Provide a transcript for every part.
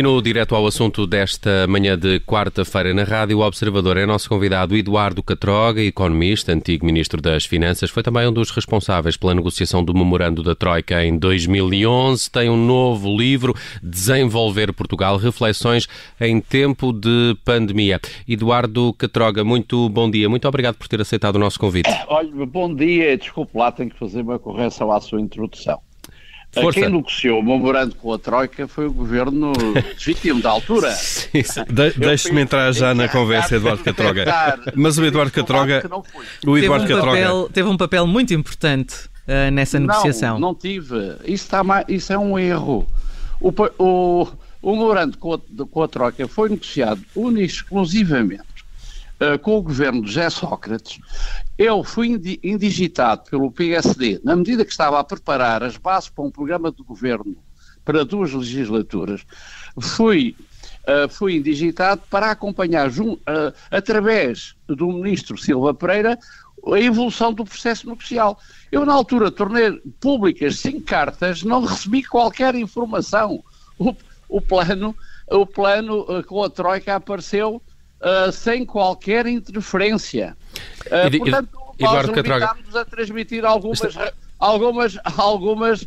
E no direto ao assunto desta manhã de quarta-feira na Rádio o Observador é nosso convidado Eduardo Catroga, economista, antigo Ministro das Finanças, foi também um dos responsáveis pela negociação do memorando da Troika em 2011, tem um novo livro, Desenvolver Portugal, Reflexões em Tempo de Pandemia. Eduardo Catroga, muito bom dia, muito obrigado por ter aceitado o nosso convite. Olha, bom dia, desculpe lá, tenho que fazer uma correção à sua introdução. Força. Quem negociou o memorando com a Troika foi o governo legítimo da altura. De, Deixe-me entrar já na conversa, Eduardo Catroga. Mas o Eduardo Catroga. O Eduardo teve, um Catroga... papel, teve um papel muito importante uh, nessa negociação. Não, não tive. Isso, está isso é um erro. O, o, o memorando com a, com a Troika foi negociado exclusivamente uh, com o governo de José Sócrates eu fui indigitado pelo PSD na medida que estava a preparar as bases para um programa de governo para duas legislaturas. Fui, uh, fui indigitado para acompanhar, uh, através do ministro Silva Pereira, a evolução do processo negocial. Eu, na altura, tornei públicas cinco cartas, não recebi qualquer informação. O, o plano, o plano uh, com a Troika apareceu uh, sem qualquer interferência. Uh, e, portanto, e, nós limitámos a transmitir algumas, algumas, algumas,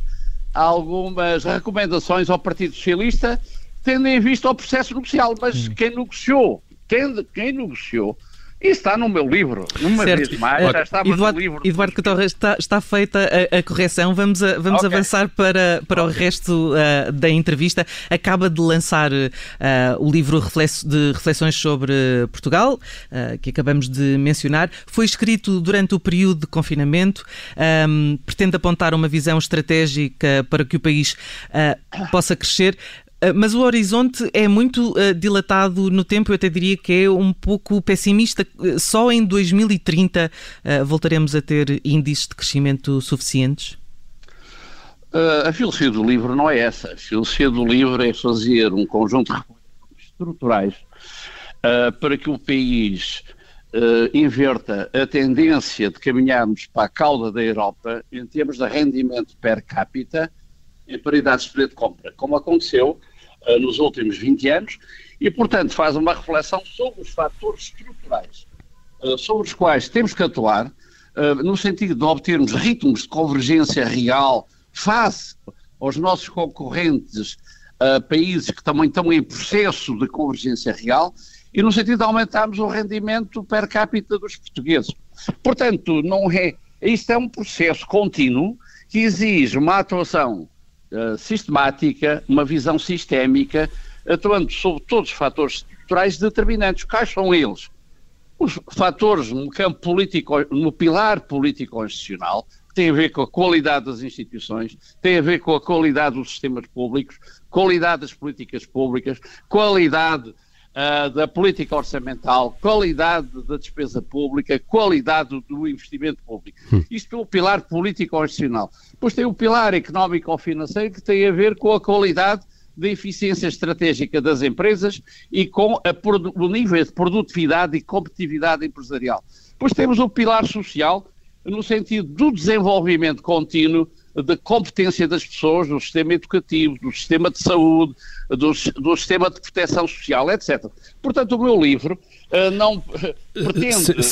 algumas recomendações ao Partido Socialista, tendo em vista o processo negocial. Mas hum. quem negociou, quem, quem negociou está no meu livro, numa certo. vez mais, já estava Eduardo, no livro. Eduardo está, está feita a, a, correção, vamos, a, vamos okay. avançar para, para okay. o resto uh, da entrevista. Acaba de lançar uh, o livro de reflexões sobre Portugal, uh, que acabamos de mencionar. Foi escrito durante o período de confinamento, um, pretende apontar uma visão estratégica para que o país possa crescer. Ah, mas o horizonte é muito uh, dilatado no tempo, eu até diria que é um pouco pessimista. Só em 2030 uh, voltaremos a ter índices de crescimento suficientes? Uh, a filosofia do livro não é essa. A filosofia do livro é fazer um conjunto de estruturais para que o país inverta a tendência de caminharmos para a cauda da Europa em termos de rendimento per capita em paridade de preço de compra, como aconteceu uh, nos últimos 20 anos e, portanto, faz uma reflexão sobre os fatores estruturais uh, sobre os quais temos que atuar uh, no sentido de obtermos ritmos de convergência real face aos nossos concorrentes países que também estão em processo de convergência real e no sentido de aumentarmos o rendimento per capita dos portugueses. Portanto, não é, isto é um processo contínuo que exige uma atuação eh, sistemática, uma visão sistémica, atuando sobre todos os fatores estruturais determinantes. Quais são eles? Os fatores no campo político, no pilar político-constitucional, tem a ver com a qualidade das instituições, tem a ver com a qualidade dos sistemas públicos, qualidade das políticas públicas, qualidade uh, da política orçamental, qualidade da despesa pública, qualidade do investimento público. Hum. Isto é o pilar político-institucional. Depois tem o pilar económico-financeiro que tem a ver com a qualidade da eficiência estratégica das empresas e com a, o nível de produtividade e competitividade empresarial. Depois temos o pilar social, no sentido do desenvolvimento contínuo da competência das pessoas, do sistema educativo, do sistema de saúde, do, do sistema de proteção social, etc. Portanto, o meu livro uh, não uh, pretende Senta-se,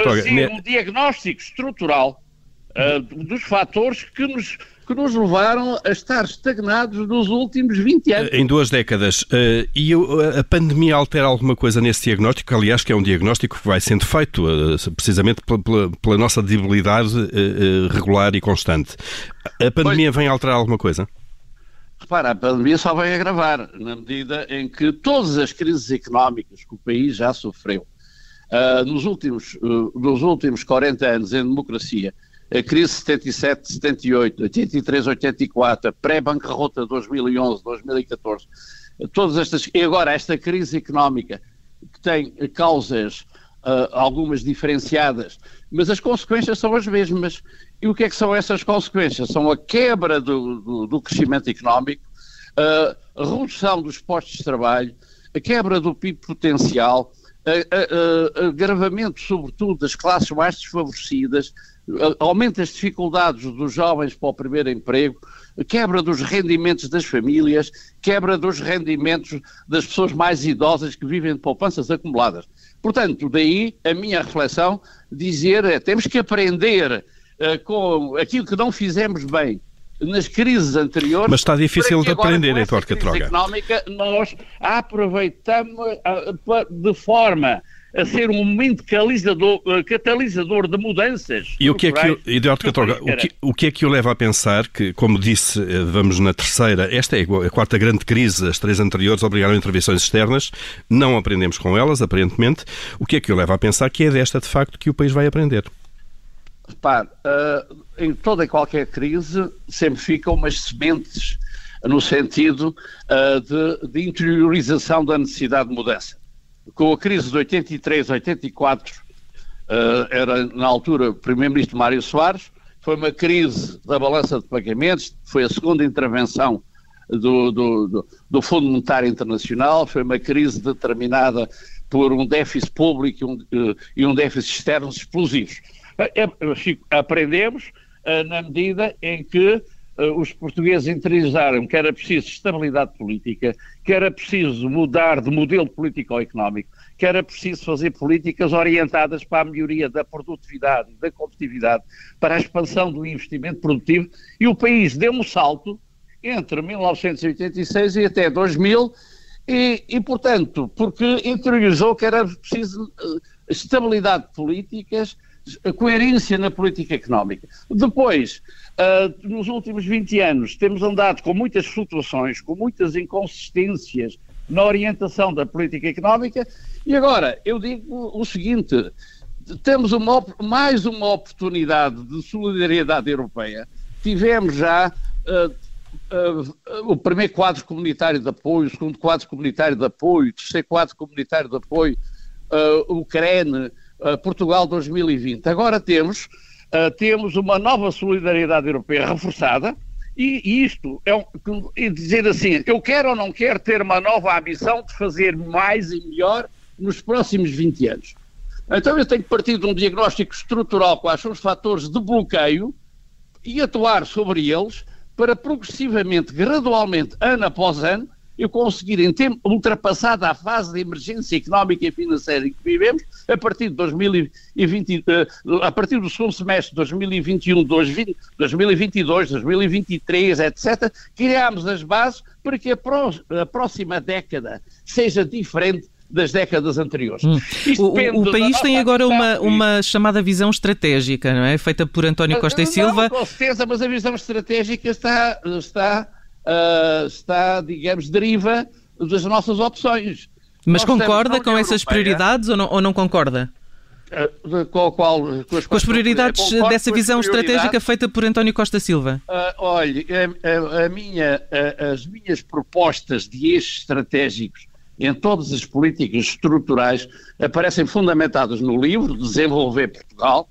fazer um diagnóstico estrutural uh, dos fatores que nos que nos levaram a estar estagnados nos últimos 20 anos. Em duas décadas. Uh, e a pandemia altera alguma coisa nesse diagnóstico? Aliás, que é um diagnóstico que vai sendo feito uh, precisamente pela, pela, pela, nossa debilidade uh, regular e constante. A pandemia pois, vem alterar alguma coisa? Repara, a pandemia só vem agravar, na medida em que todas as crises económicas que o país já sofreu nos, últimos, nos últimos 40 anos em democracia, a crise 77, 78, 83, 84, a pré-bancarrota 2011, 2014, todas estas, e agora esta crise económica que tem causas uh, algumas diferenciadas, mas as consequências são as mesmas. E o que é que são essas consequências? São a quebra do, do, do crescimento económico, a redução dos postos de trabalho, a quebra do PIB potencial, agravamento, sobretudo, das classes mais desfavorecidas, aumenta as dificuldades dos jovens para o primeiro emprego, quebra dos rendimentos das famílias, quebra dos rendimentos das pessoas mais idosas que vivem de poupanças acumuladas. Portanto, daí a minha reflexão dizer é, temos que aprender uh, com aquilo que não fizemos bem nas crises anteriores. Mas está difícil de aprender, Heitor Catroga. económica, nós aproveitamos de forma a ser um momento catalisador, catalisador de mudanças. E o que é que, Eduardo o que, o que é que o leva a pensar que, como disse, eh, vamos na terceira, esta é a quarta grande crise, as três anteriores obrigaram a intervenções externas, não aprendemos com elas, aparentemente. O que é que o leva a pensar que é desta, de facto, que o país vai aprender? Repare, uh, em toda e qualquer crise sempre ficam umas sementes no sentido uh, de, de, interiorização da necessidade de mudança. Com a crise de 83, 84, uh, era na altura o Primeiro-Ministro Mário Soares, foi uma crise da balança de pagamentos, foi a segunda intervenção do, do, do, do Fundo Monetário Internacional, foi uma crise determinada por um déficit público e um, uh, e um déficit externo explosivos. É, é, aprendemos uh, na medida em que uh, os portugueses interiorizaram que era preciso estabilidade política, que era preciso mudar de modelo político-económico, que era preciso fazer políticas orientadas para a melhoria da produtividade da competitividade, para a expansão do investimento produtivo, e o país deu um salto entre 1986 e até 2000, e, e portanto, porque interiorizou que era preciso uh, estabilidade de políticas, a coerência na política económica. Depois, uh, nos últimos 20 anos, temos andado com muitas flutuações, com muitas inconsistências na orientação da política económica, e agora eu digo o seguinte: temos uma, mais uma oportunidade de solidariedade europeia. Tivemos já. Uh, Uh, o primeiro quadro comunitário de apoio, o segundo quadro comunitário de apoio, o terceiro quadro comunitário de apoio, uh, CREN, Portugal 2020. Agora temos, uh, temos uma nova solidariedade europeia reforçada, e isto é, um, é dizer assim: eu quero ou não quero ter uma nova ambição de fazer mais e melhor nos próximos 20 anos. Então eu tenho que partir de um diagnóstico estrutural, quais são os fatores de bloqueio, e atuar sobre eles para progressivamente, gradualmente, ano após ano, eu conseguir, em tempo, ultrapassada a fase de emergência económica e financeira em que vivemos, a partir de 2020, eh, a partir do segundo semestre de 2021, 2022, 2023, etc., criámos as bases para que a próxima década seja diferente das décadas anteriores. Hum. O, o, país tem agora uma, uma chamada visão estratégica, não é? Feita por António Costa não, e Silva. Com certeza, mas a visão estratégica está, está uh, está, digamos, deriva das nossas opções. Mas Nós concorda com essas prioridades ou não, ou não concorda? Uh, com, qual, com, as, com as prioridades dessa visão estratégica feita por António Costa Silva? Uh, olha, a, a, a minha, a, as minhas propostas de eixos estratégicos em todas as políticas estruturais aparecem fundamentadas no livro Desenvolver Portugal,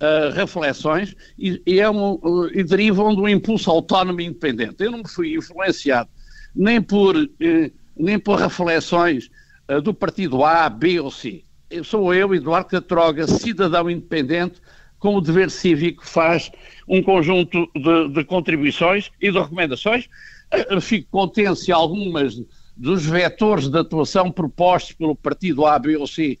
uh, reflexões e, e, é um, uh, e, derivam de um impulso autónomo e independente. Eu não me fui influenciado nem por, uh, nem por reflexões do partido A, B ou C. Eu sou eu, Eduardo Catroga, cidadão independente, com o dever cívico, faz um conjunto de, de contribuições e de recomendações. Fico contente se algumas dos vetores de atuação propostos pelo partido A, B ou C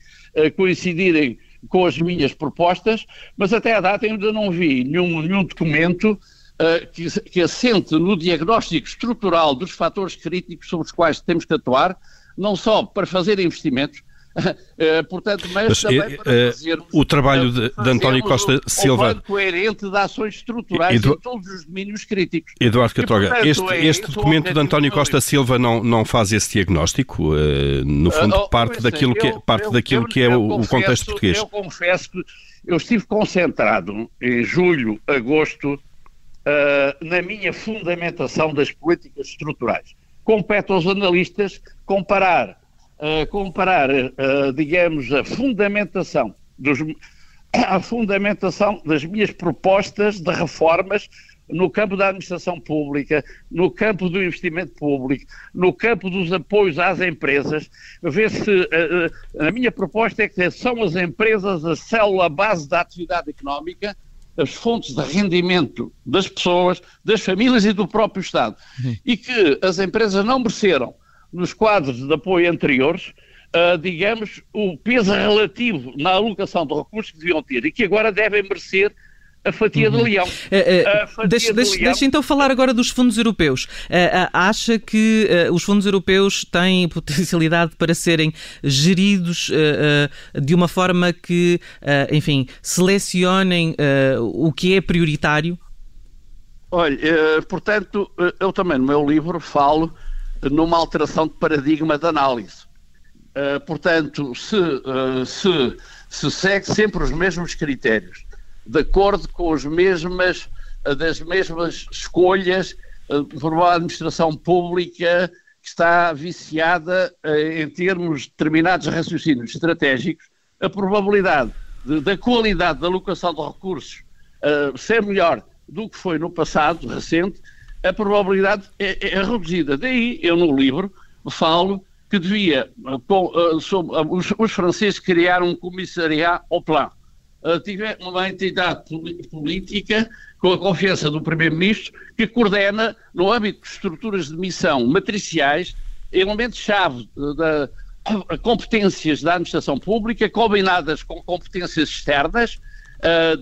coincidirem com as minhas propostas, mas até à data ainda não vi nenhum, nenhum documento uh, que, que assente no diagnóstico estrutural dos fatores críticos sobre os quais temos que atuar, não só para fazer investimentos, Uh, portanto, mas, mas também para uh, fazermos, o trabalho de, de António Costa Silva um coerente de ações estruturais Edu... em todos os domínios críticos. Eduardo Catroga, este, é este documento de António Costa Silva não, não faz esse diagnóstico, uh, no fundo oh, parte daquilo que é, parte eu, daquilo eu, que é o, confesso, contexto português. Eu confesso que eu estive concentrado em julho, agosto, na minha fundamentação das políticas estruturais. Compete aos analistas comparar uh, comparar, uh, digamos, a fundamentação dos, a fundamentação das minhas propostas de reformas no campo da administração pública, no campo do investimento público, no campo dos apoios às empresas, ver se uh, a minha proposta é que são as empresas a célula base da atividade económica as fontes de rendimento das pessoas, das famílias e do próprio Estado. E que as empresas não mereceram, nos quadros de apoio anteriores, uh, digamos, o peso relativo na alocação de recursos que deviam ter e que agora devem merecer a fatia uhum. de leão. Uh, uh, deixa, de deixa, leão. deixa, então falar agora dos fundos europeus. Uh, acha que os fundos europeus têm potencialidade para serem geridos de uma forma que, enfim, selecionem o que é prioritário? Olha, portanto, eu também no meu livro falo numa alteração de paradigma de análise. portanto, se, se, se segue sempre os mesmos critérios de acordo com as mesmas, das mesmas escolhas por uma administração pública que está viciada em termos de determinados raciocínios estratégicos, a probabilidade de, da qualidade da alocação de recursos uh, ser melhor do que foi no passado recente, a probabilidade é, é reduzida. Daí eu no livro falo que devia, uh, sobre, uh, os, os, franceses criaram um comissariat au plan, uh, tiver uma entidade política com a confiança do Primeiro-Ministro que coordena, no âmbito de estruturas de missão matriciais, elementos-chave da competências da administração pública combinadas com competências externas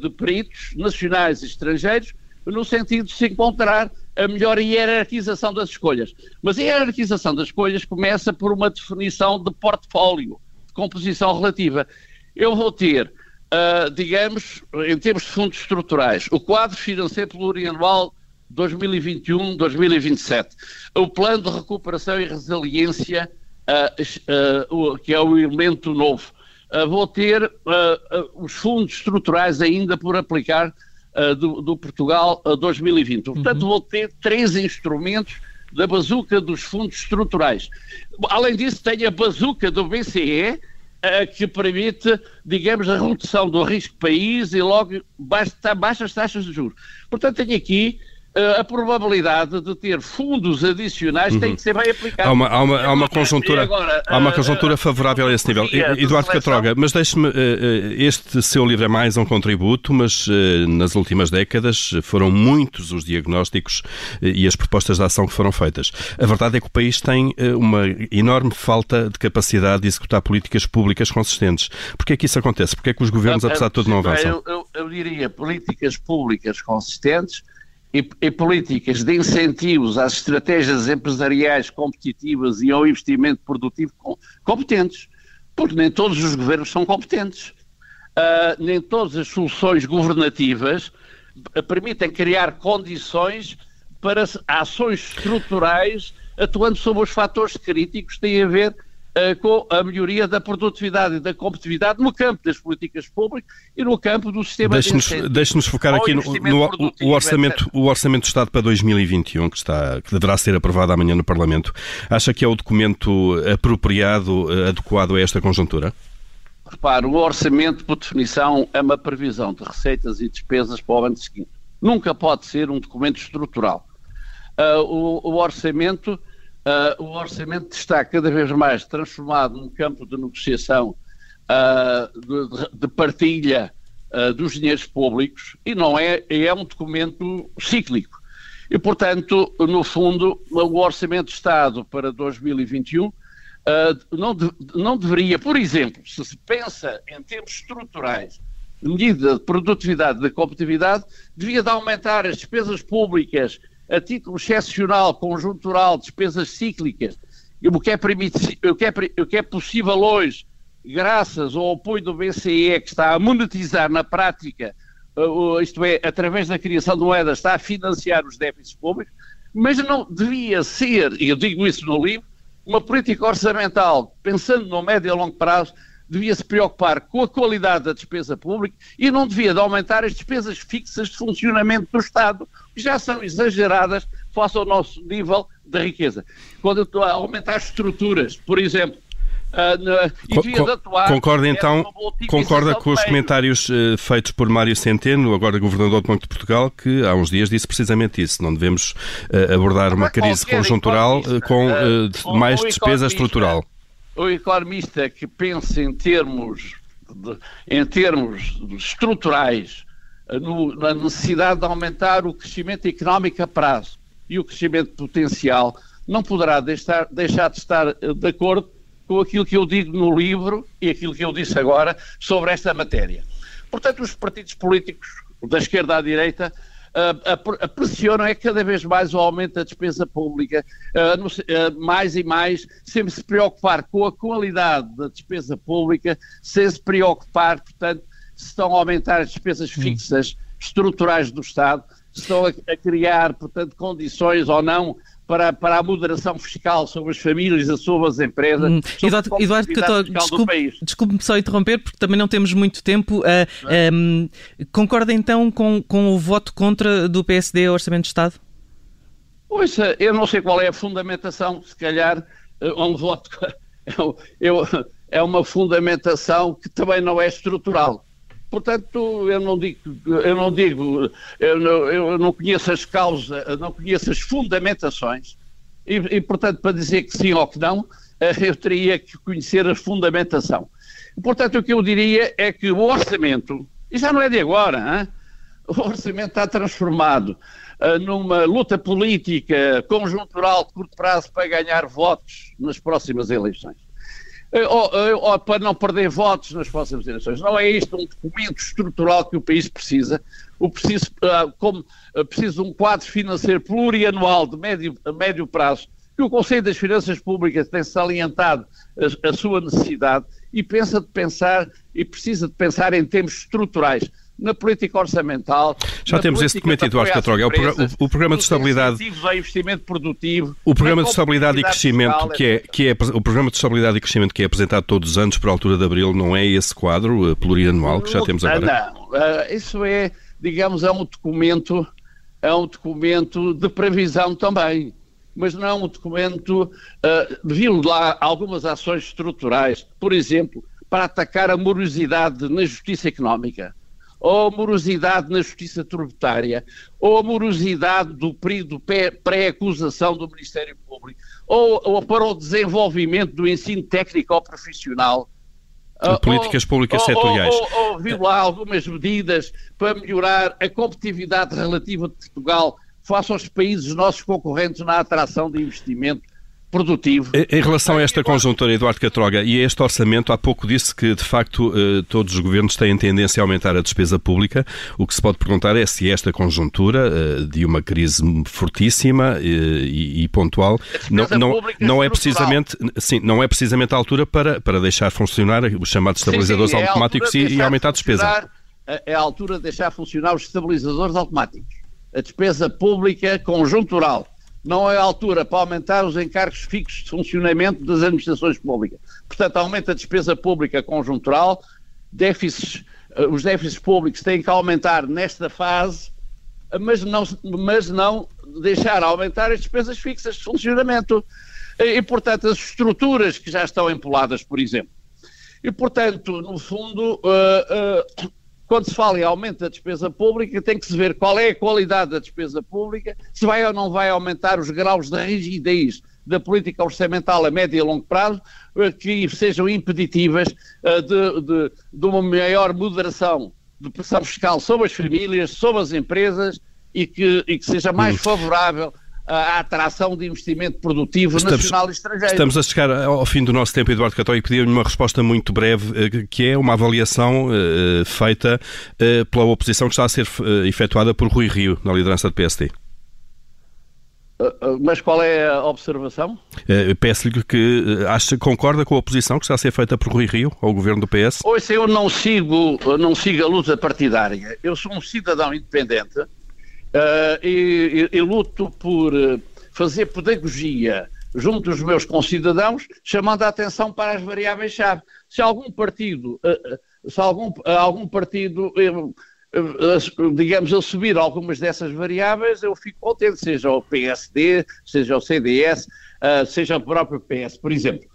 de peritos nacionais e estrangeiros, no sentido de se encontrar a melhor hierarquização das escolhas. Mas a hierarquização das escolhas começa por uma definição de portfólio, de composição relativa. Eu vou ter uh, digamos, em termos de fundos estruturais, o quadro financeiro plurianual 2021-2027, o plano de recuperação e resiliência, uh, uh, que é o elemento novo. vou ter os fundos estruturais ainda por aplicar do, do, Portugal 2020. Portanto, uhum. vou ter três instrumentos da bazuca dos fundos estruturais. Além disso, tenho a bazuca do BCE, que permite, digamos, a redução do risco país e logo basta, baixas taxas de juros. Portanto, tenho aqui uh, a probabilidade de ter fundos adicionais uhum. tem que ser bem aplicada. Há uma, há uma, há uma conjuntura, agora, há uma eh, conjuntura favorável a esse nível. Eduardo Catroga, mas deixe-me, uh, este seu livro é mais um contributo, mas nas últimas décadas foram muitos os diagnósticos e as propostas de ação que foram feitas. A verdade é que o país tem uma enorme falta de capacidade de executar políticas públicas consistentes. Porquê é que isso acontece? Porquê é que os governos, apesar de tudo, não avançam? Eu, eu, eu diria políticas públicas consistentes e, e, políticas de incentivos às estratégias empresariais competitivas e ao investimento produtivo competentes, porque nem todos os governos são competentes. Uh, nem todas as soluções governativas permitem criar condições para ações estruturais atuando sobre os fatores críticos que têm a ver com a melhoria da produtividade e da competitividade no campo das políticas públicas e no campo do sistema Deixe-nos de deixe focar aqui no, no o, orçamento, o Orçamento do Estado para 2021, que, está, que deverá ser aprovado amanhã no Parlamento. Acha que é o documento apropriado, eh, adequado a esta conjuntura? Repare, o orçamento, por definição, é uma previsão de receitas e despesas para o ano seguinte. Nunca pode ser um documento estrutural. Uh, o, o orçamento Uh, o orçamento está cada vez mais transformado num campo de negociação uh, de, de, partilha uh, dos dinheiros públicos e não é, é um documento cíclico. E, portanto, no fundo, o Orçamento de Estado para 2021 não, de, não deveria, por exemplo, se se pensa em termos estruturais, medida de produtividade e de competitividade, devia de aumentar as despesas públicas a título excepcional, conjuntural, despesas cíclicas, o que é, o que é, o que é possível hoje, graças ao apoio do BCE, que está a monetizar na prática, uh, isto é, através da criação de moedas, está a financiar os déficits públicos, mas não devia ser, e eu digo isso no livro, uma política orçamental, pensando no médio e longo prazo, devia se preocupar com a qualidade da despesa pública e não devia de aumentar as despesas fixas de funcionamento do Estado, que já são exageradas face ao nosso nível de riqueza. Quando eu estou a aumentar as estruturas, por exemplo, Uh, atuar, concorda então, concorda com os comentários uh, feitos por Mário Centeno, agora governador do Banco de Portugal, que há uns dias disse precisamente isso. Não devemos uh, abordar uma crise conjuntural com mais despesa estrutural o economista que pensa em termos, de, em termos estruturais no, na necessidade de aumentar o crescimento económico a prazo e o crescimento potencial, não poderá deixar, deixar de estar de acordo com aquilo que eu digo no livro e aquilo que eu disse agora sobre esta matéria. Portanto, os partidos políticos, da esquerda à direita, uh, pressionam é? Cada vez mais o aumento da despesa pública, uh, mais e mais, sempre se preocupar com a qualidade da despesa pública, sem se preocupar, portanto, se estão a aumentar as despesas fixas estruturais do Estado, se estão a, a criar, portanto, condições ou não para, para a moderação fiscal sobre as famílias sobre as empresas. Hum. Eduardo, Eduardo desculpe, desculpe-me só interromper, porque também não temos muito tempo. Uh, ah, um, concorda então com, com o voto contra do PSD ao Orçamento de Estado? Pois, eu não sei qual é a fundamentação, se calhar ah, um voto eu, eu, é uma fundamentação que também não é estrutural. Portanto, eu não digo, eu não digo, eu não, eu não conheço as causas, não conheço as fundamentações, e, e, portanto, para dizer que sim ou que não, eh, eu teria que conhecer a fundamentação. Portanto, o que eu diria é que o orçamento, e já não é de agora, hein? o orçamento está transformado uh, numa luta política conjuntural de curto prazo para ganhar votos nas próximas eleições. Eh, ou, para não perder votos nas próximas eleições. Não é isto um documento estrutural que o país precisa. O preciso, uh, como uh, precisa um quadro financeiro plurianual de médio, a médio prazo, que o Conselho das Finanças Públicas tem salientado a, a sua necessidade e pensa de pensar e precisa de pensar em termos estruturais na política orçamental. Já temos esse documento, Eduardo Catroga. É o, o, o, programa de estabilidade. investimento produtivo. O programa de estabilidade e crescimento fiscal, que é, que é o programa de estabilidade e crescimento que é apresentado todos os anos por altura de abril não é esse quadro uh, plurianual que já temos agora? Não, uh, isso é, digamos, é um documento, é um documento de previsão também mas não é um documento, uh, lá algumas ações estruturais, por exemplo, para atacar a morosidade na justiça económica ou a morosidade na justiça tributária, ou a morosidade do período pré-acusação do Ministério Público, ou, ou, para o desenvolvimento do ensino técnico ou profissional. De políticas públicas ou, setoriais. Ou, ou, ou viu lá algumas medidas para melhorar a competitividade relativa de Portugal face aos países nossos concorrentes na atração de investimento produtivo. Em relação a esta conjuntura, Eduardo Catroga, e a este orçamento, há pouco disse que, de facto, eh, todos os governos têm tendência a aumentar a despesa pública. O que se pode perguntar é se esta conjuntura eh, de uma crise fortíssima eh, e, pontual não, não, não é precisamente sim, não é precisamente a altura para, para deixar funcionar os chamados estabilizadores sim, sim, é automáticos e, e, aumentar a despesa. É a altura de deixar funcionar os estabilizadores automáticos. A despesa pública conjuntural não é a altura para aumentar os encargos fixos de funcionamento das administrações públicas. Portanto, aumenta a despesa pública conjuntural, déficits, eh, os déficits públicos têm que aumentar nesta fase, mas não, mas não deixar aumentar as despesas fixas de funcionamento. E, portanto, as estruturas que já estão empoladas, por exemplo. E, portanto, no fundo, uh, quando se fala em aumento da despesa pública, tem que se ver qual é a qualidade da despesa pública, se vai ou não vai aumentar os graus de rigidez da política orçamental a médio e longo prazo, eh, que sejam impeditivas uh, de, de, de uma maior moderação de pressão fiscal sobre as famílias, sobre as empresas e que, e que seja mais hum. favorável a atração de investimento produtivo estamos, nacional e estrangeiro. Estamos a chegar ao fim do nosso tempo, Eduardo Cató, e pedir-lhe uma resposta muito breve, eh, que é uma avaliação uh, feita uh, pela oposição que está a ser uh, efetuada por Rui Rio, na liderança do PSD. Mas qual é a observação? Peço-lhe que acha, concorda com a oposição que está a ser feita por Rui Rio ao governo do PS? Ouça, eu não sigo, não sigo a luta partidária. Eu sou um cidadão independente Uh, e, e, e, luto por eh, fazer pedagogia junto dos meus concidadãos, chamando a atenção para as variáveis-chave. Se algum partido, uh, se algum, algum partido, digamos, subir algumas dessas variáveis, eu fico contente, seja o PSD, seja o CDS, seja o próprio PS, por exemplo.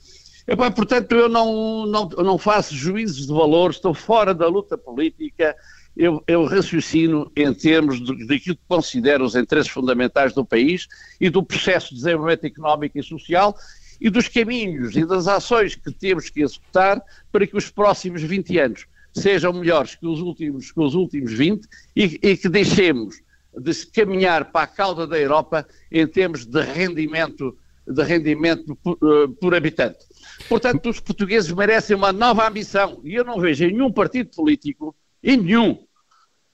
portanto, eu não, não, não faço juízes de valor, estou fora da luta política, eu, eu raciocino em termos daquilo que considero os interesses fundamentais do país e do processo de desenvolvimento económico e social e dos caminhos e das ações que temos que executar para que os próximos 20 anos sejam melhores que os últimos, que os últimos 20 e, e que deixemos de se caminhar para a cauda da Europa em termos de rendimento, de rendimento por, uh, por habitante. Portanto, os portugueses merecem uma nova ambição e eu não vejo em nenhum partido político, em nenhum,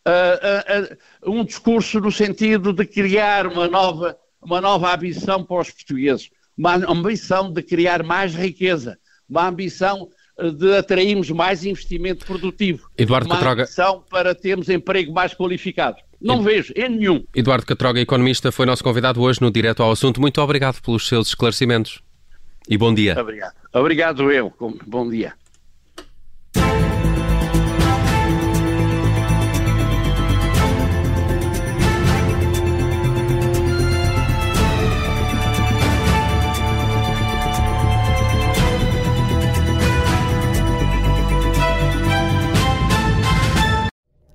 uh, uh, um discurso no sentido de criar uma nova, uma nova ambição para os portugueses, uma ambição de criar mais riqueza, uma ambição de atrairmos mais investimento produtivo. Eduardo uma ambição para termos emprego mais qualificado. Não Ed... vejo em nenhum. Eduardo Catroga, economista, foi nosso convidado hoje no Direto ao Assunto. Muito obrigado pelos seus esclarecimentos e bom dia. Obrigado. Obrigado eu. Bom dia.